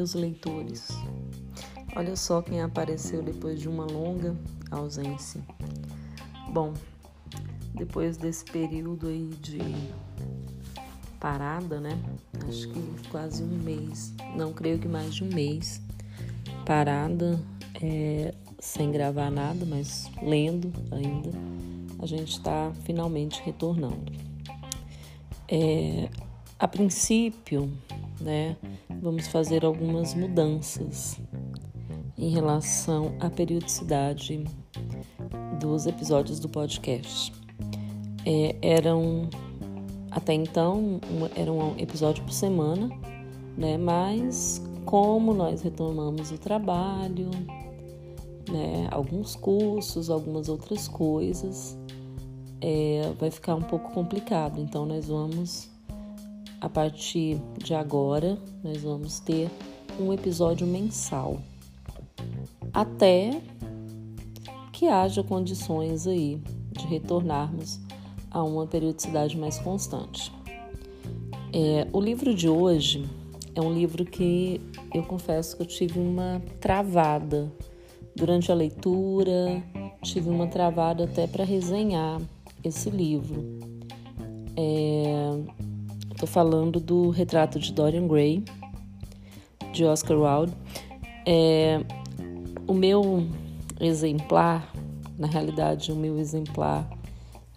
meus leitores. Olha só quem apareceu depois de uma longa ausência. Bom, depois desse período aí de parada, né? Acho que quase um mês, não creio que mais de um mês parada, é, sem gravar nada, mas lendo ainda. A gente está finalmente retornando. É, a princípio, né, vamos fazer algumas mudanças em relação à periodicidade dos episódios do podcast. É, eram até então um, era um episódio por semana, né? Mas como nós retomamos o trabalho, né? Alguns cursos, algumas outras coisas, é, vai ficar um pouco complicado. Então nós vamos a partir de agora, nós vamos ter um episódio mensal. Até que haja condições aí de retornarmos a uma periodicidade mais constante. É, o livro de hoje é um livro que eu confesso que eu tive uma travada durante a leitura, tive uma travada até para resenhar esse livro. É, Estou falando do retrato de Dorian Gray, de Oscar Wilde. É, o meu exemplar, na realidade, o meu exemplar,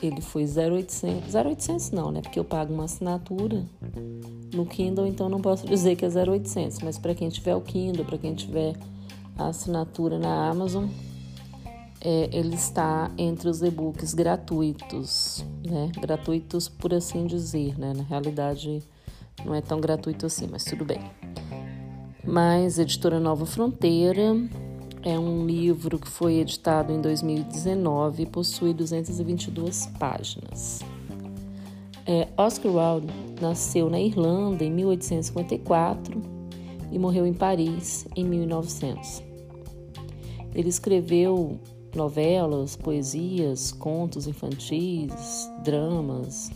ele foi 0,800. 0,800 não, né? Porque eu pago uma assinatura no Kindle, então não posso dizer que é 0,800. Mas para quem tiver o Kindle, para quem tiver a assinatura na Amazon, é, ele está entre os e-books gratuitos, né? Gratuitos por assim dizer, né? Na realidade, não é tão gratuito assim, mas tudo bem. Mas Editora Nova Fronteira é um livro que foi editado em 2019 e possui 222 páginas. É, Oscar Wilde nasceu na Irlanda em 1854 e morreu em Paris em 1900. Ele escreveu novelas, poesias, contos infantis, dramas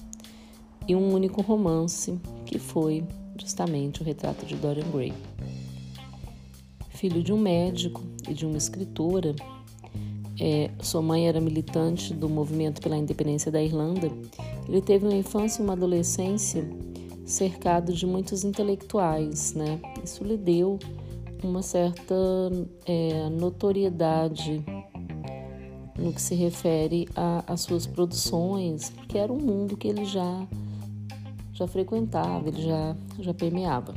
e um único romance que foi justamente o retrato de Dorian Gray. Filho de um médico e de uma escritora, é, sua mãe era militante do movimento pela independência da Irlanda. Ele teve uma infância e uma adolescência cercado de muitos intelectuais, né? Isso lhe deu uma certa é, notoriedade no que se refere às suas produções, porque era um mundo que ele já já frequentava, ele já já permeava.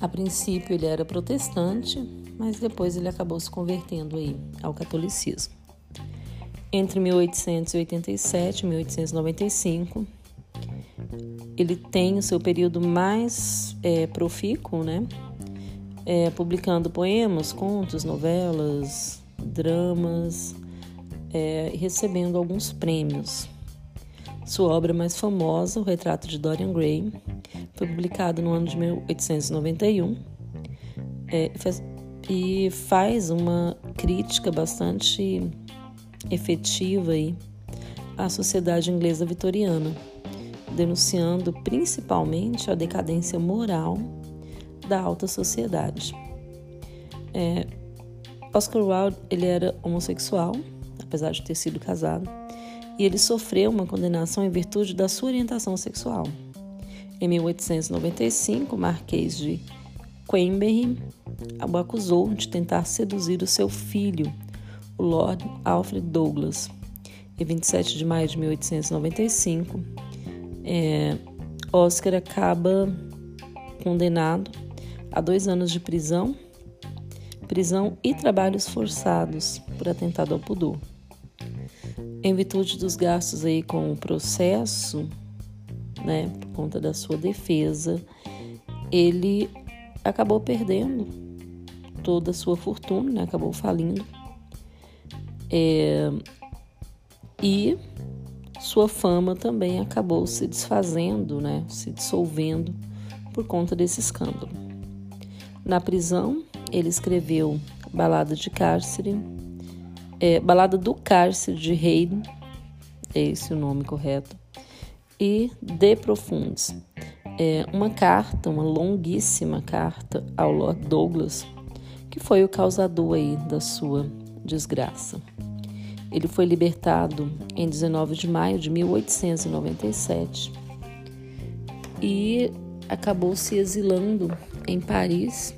A princípio ele era protestante, mas depois ele acabou se convertendo aí ao catolicismo. Entre 1887 e 1895, ele tem o seu período mais é, profícuo, né? É, publicando poemas, contos, novelas, dramas é, recebendo alguns prêmios. Sua obra mais famosa, O Retrato de Dorian Gray, foi publicado no ano de 1891 é, e faz uma crítica bastante efetiva aí à sociedade inglesa vitoriana, denunciando principalmente a decadência moral da alta sociedade. É, Oscar Wilde ele era homossexual, apesar de ter sido casado, e ele sofreu uma condenação em virtude da sua orientação sexual. Em 1895, o Marquês de Queensberry o acusou de tentar seduzir o seu filho, o Lord Alfred Douglas. Em 27 de maio de 1895, é, Oscar acaba condenado a dois anos de prisão prisão e trabalhos forçados por atentado ao pudor. Em virtude dos gastos aí com o processo, né, por conta da sua defesa, ele acabou perdendo toda a sua fortuna, né, acabou falindo. É, e sua fama também acabou se desfazendo, né, se dissolvendo por conta desse escândalo. Na prisão, ele escreveu Balada de Cárcere, é, Balada do Cárcere de Haydn, é esse o nome correto, e De Profundes. é, uma carta, uma longuíssima carta ao Lord Douglas, que foi o causador aí da sua desgraça. Ele foi libertado em 19 de maio de 1897 e acabou se exilando em Paris,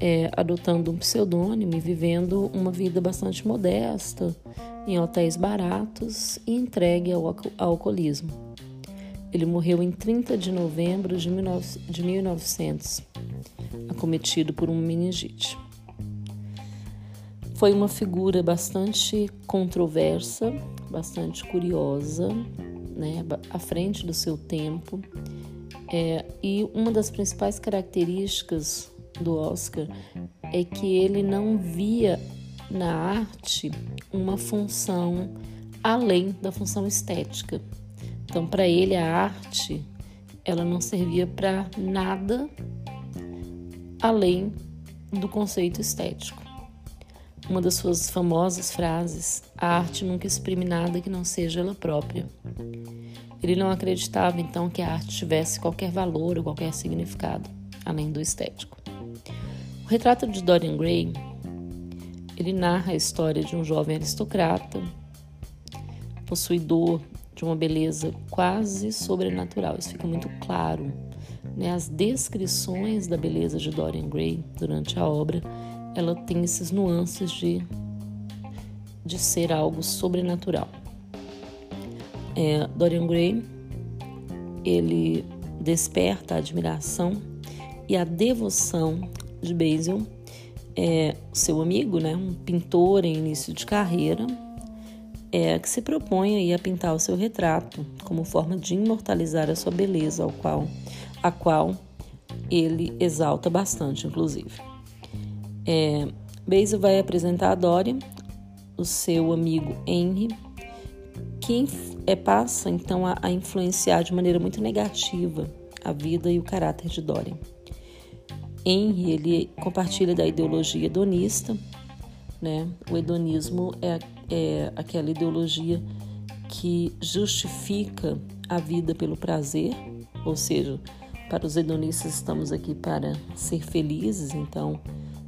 é, adotando um pseudônimo e vivendo uma vida bastante modesta, em hotéis baratos e entregue ao, alcoolismo. Ele morreu em 30 de novembro de, 19, de 1900, acometido por uma meningite. Foi uma figura bastante controversa, bastante curiosa, né, à frente do seu tempo. É, e uma das principais características do Oscar é que ele não via na arte uma função além da função estética. Então, para ele, a arte ela não servia para nada além do conceito estético. Uma das suas famosas frases: a arte nunca exprime nada que não seja ela própria. Ele não acreditava então que a arte tivesse qualquer valor ou qualquer significado além do estético. O retrato de Dorian Gray ele narra a história de um jovem aristocrata, possuidor de uma beleza quase sobrenatural. Isso fica muito claro. Né? As descrições da beleza de Dorian Gray durante a obra, ela tem esses nuances de, de ser algo sobrenatural. É, Dorian Gray, ele desperta a admiração e a devoção de Basil é, seu amigo, né, um pintor em início de carreira, é, que se propõe a pintar o seu retrato como forma de imortalizar a sua beleza, ao qual, a qual ele exalta bastante, inclusive. É, Basil vai apresentar a Dorian, o seu amigo Henry, que é, passa então a, a influenciar de maneira muito negativa a vida e o caráter de Dorian. Henry ele compartilha da ideologia hedonista, né? O hedonismo é, é aquela ideologia que justifica a vida pelo prazer, ou seja, para os hedonistas estamos aqui para ser felizes, então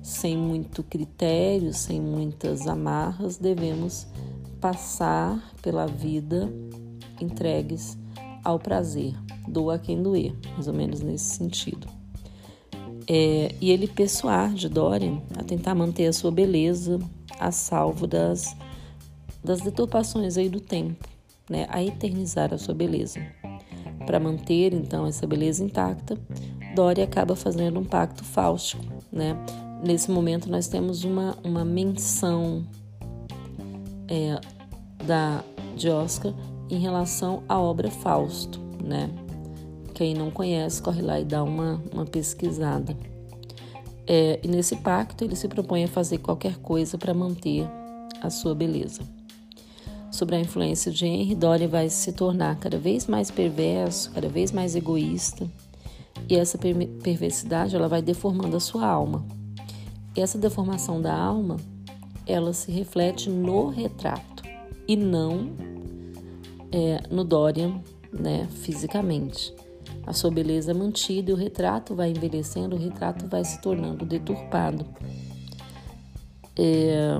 sem muito critério, sem muitas amarras, devemos passar pela vida entregues ao prazer, doa quem doer, mais ou menos nesse sentido. É, e ele persuade Dorian a tentar manter a sua beleza a salvo das, das deturpações aí do tempo, né? a eternizar a sua beleza. Para manter então essa beleza intacta, Dorian acaba fazendo um pacto fáustico. Né? Nesse momento nós temos uma, uma menção é, da, de Oscar em relação à obra Fausto, né? Quem não conhece, corre lá e dá uma, uma pesquisada. É, e nesse pacto, ele se propõe a fazer qualquer coisa para manter a sua beleza. Sobre a influência de Henry, Dorian vai se tornar cada vez mais perverso, cada vez mais egoísta, e essa perversidade ela vai deformando a sua alma. E essa deformação da alma, ela se reflete no retrato e não é, no Dorian, né, fisicamente. A sua beleza é mantida e o retrato vai envelhecendo, o retrato vai se tornando deturpado. É...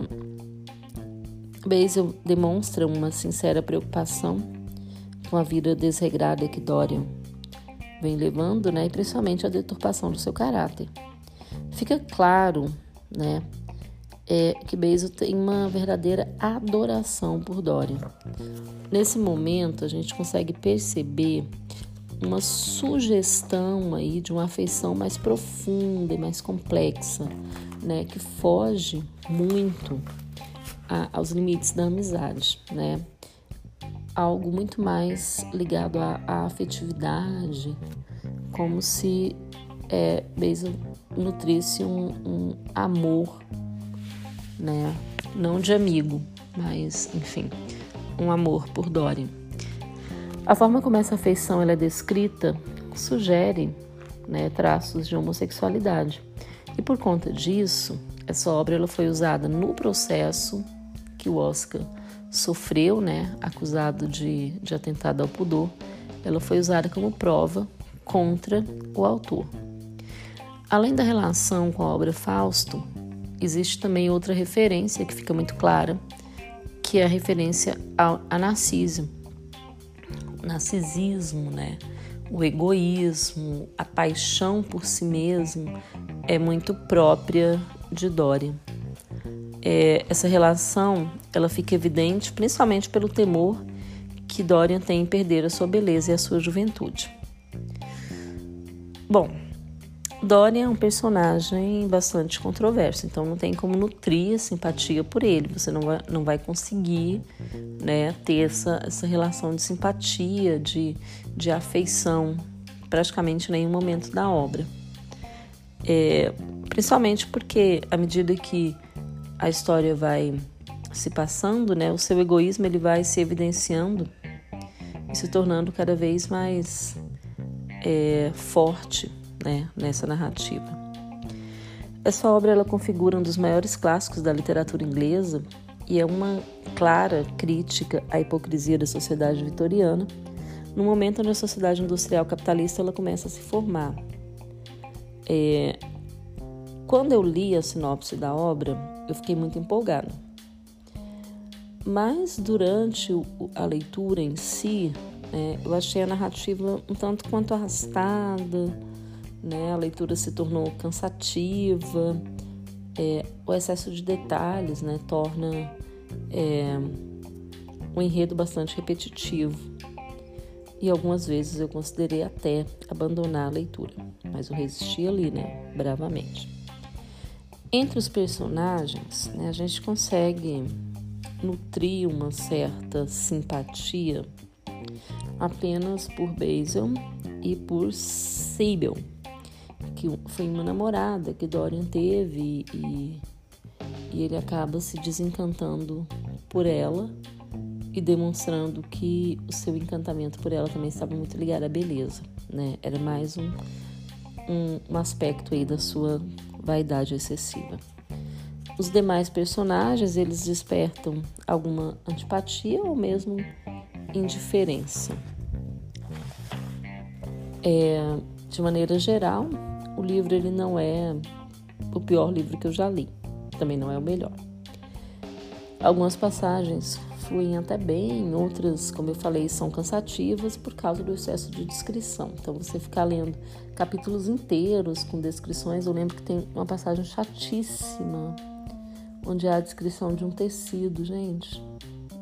Basil demonstra uma sincera preocupação com a vida desregrada que Dorian vem levando, né, e principalmente a deturpação do seu caráter. Fica claro, né, é, que Basil tem uma verdadeira adoração por Dorian. Nesse momento, a gente consegue perceber uma sugestão aí de uma afeição mais profunda e mais complexa, né, que foge muito a, aos limites da amizade, né? Algo muito mais ligado à, à afetividade, como se é, Basil nutrisse um, um amor, né? Não de amigo, mas enfim, um amor por Dorian. A forma como essa afeição é descrita sugere né, traços de homossexualidade. E por conta disso, essa obra ela foi usada no processo que o Oscar sofreu, né, acusado de, de atentado ao pudor. Ela foi usada como prova contra o autor. Além da relação com a obra Fausto, existe também outra referência que fica muito clara, que é a referência ao, a narciso, narcisismo, né? O egoísmo, a paixão por si mesmo é muito própria de Dorian. É, essa relação ela fica evidente principalmente pelo temor que Dorian tem em perder a sua beleza e a sua juventude. Bom, Dorian é um personagem bastante controverso, então não tem como nutrir simpatia por ele. Você não vai, não vai conseguir né, ter essa, essa relação de simpatia, de, de afeição, praticamente em nenhum momento da obra. É, principalmente porque, à medida que a história vai se passando, né, o seu egoísmo ele vai se evidenciando e se tornando cada vez mais é, forte né, nessa narrativa. Essa obra ela configura um dos maiores clássicos da literatura inglesa e é uma clara crítica à hipocrisia da sociedade vitoriana, no momento onde a sociedade industrial capitalista ela começa a se formar. É, quando eu li a sinopse da obra, eu fiquei muito empolgada. Mas durante a leitura em si, é, eu achei a narrativa um tanto quanto arrastada, né? A leitura se tornou cansativa, é, o excesso de detalhes, né, torna é, um enredo bastante repetitivo. E algumas vezes eu considerei até abandonar a leitura, mas eu resisti ali, né, bravamente. Entre os personagens, né, a gente consegue nutrir uma certa simpatia apenas por Basil e por Sable que foi uma namorada que Dorian teve e, e ele acaba se desencantando por ela e demonstrando que o seu encantamento por ela também estava muito ligado à beleza, né? Era mais um, um, um aspecto aí da sua vaidade excessiva. Os demais personagens, eles despertam alguma antipatia ou mesmo indiferença. É, de maneira geral, o livro ele não é o pior livro que eu já li, também não é o melhor. Algumas passagens fluem até bem, outras, como eu falei, são cansativas por causa do excesso de descrição. Então, você ficar lendo capítulos inteiros com descrições, eu lembro que tem uma passagem chatíssima, onde há a descrição de um tecido, gente.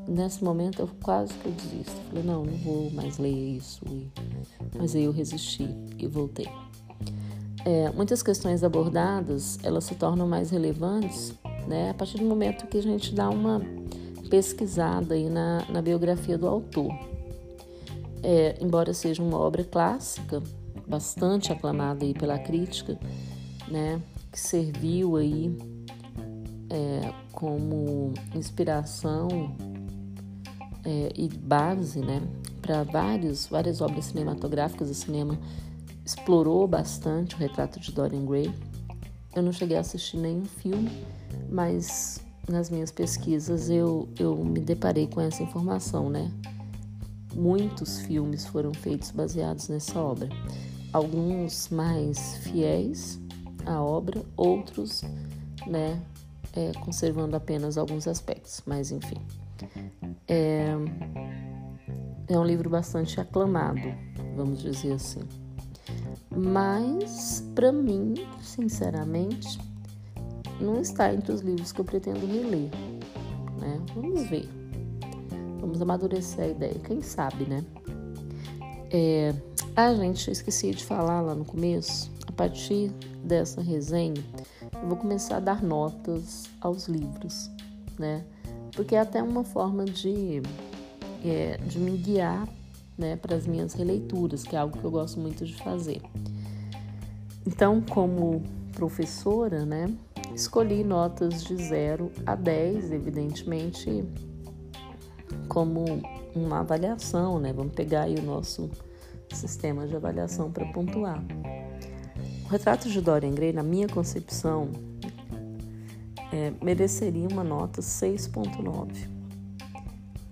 Nesse momento, eu quase que eu desisto. Falei, não, não vou mais ler isso. Mas aí eu resisti e voltei é, muitas questões abordadas elas se tornam mais relevantes né, a partir do momento que a gente dá uma pesquisada aí na, na biografia do autor. É, embora seja uma obra clássica, bastante aclamada aí pela crítica, né, que serviu aí é, como inspiração é, e base né, para várias obras cinematográficas do cinema explorou bastante o retrato de Dorian Gray. Eu não cheguei a assistir nenhum filme, mas nas minhas pesquisas eu, eu me deparei com essa informação, né? Muitos filmes foram feitos baseados nessa obra. Alguns mais fiéis à obra, outros, né, é, conservando apenas alguns aspectos, mas enfim. É, é um livro bastante aclamado, vamos dizer assim. Mas, para mim, sinceramente, não está entre os livros que eu pretendo reler. Né? Vamos ver. Vamos amadurecer a ideia. Quem sabe, né? É... Ah, gente, eu esqueci de falar lá no começo. A partir dessa resenha, eu vou começar a dar notas aos livros, né? Porque é até uma forma de, é, de me guiar né, para as minhas releituras, que é algo que eu gosto muito de fazer. Então, como professora, né, escolhi notas de 0 a 10, evidentemente, como uma avaliação, né? Vamos pegar aí o nosso sistema de avaliação para pontuar. O retrato de Dorian Gray, na minha concepção, é, mereceria uma nota 6.9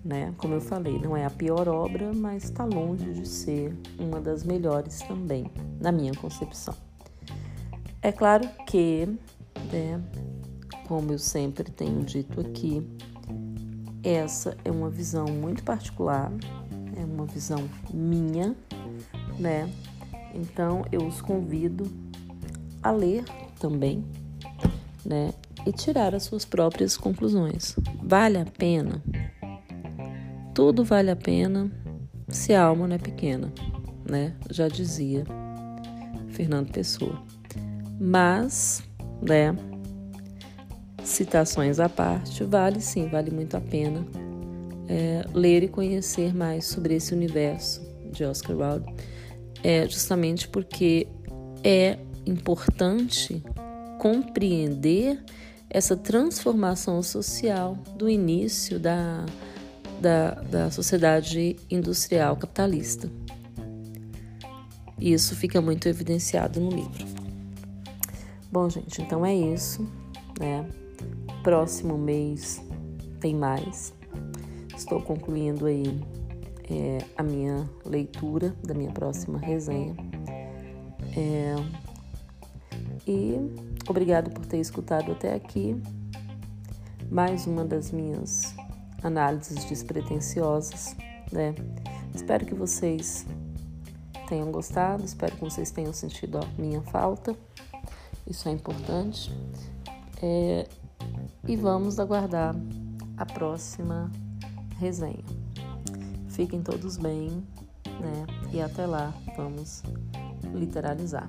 né? Como eu falei, não é a pior obra, mas está longe de ser uma das melhores também, na minha concepção. É claro que, né, como eu sempre tenho dito aqui, essa é uma visão muito particular, é uma visão minha, né? Então eu os convido a ler também, né? E tirar as suas próprias conclusões. Vale a pena? Tudo vale a pena se a alma não é pequena, né? Já dizia Fernando Pessoa. Mas, né? Citações à parte, vale sim, vale muito a pena é, ler e conhecer mais sobre esse universo de Oscar Wilde, é, justamente porque é importante compreender essa transformação social do início da, da, da sociedade industrial capitalista. Isso fica muito evidenciado no livro. Bom, gente, então é isso, né? Próximo mês tem mais. Estou concluindo aí é, a minha leitura da minha próxima resenha. É, e obrigado por ter escutado até aqui. Mais uma das minhas análises despretensiosas, né? Espero que vocês tenham gostado, espero que vocês tenham sentido a minha falta. Isso é importante. É, e vamos aguardar a próxima resenha. Fiquem todos bem, né? E até lá, vamos literalizar.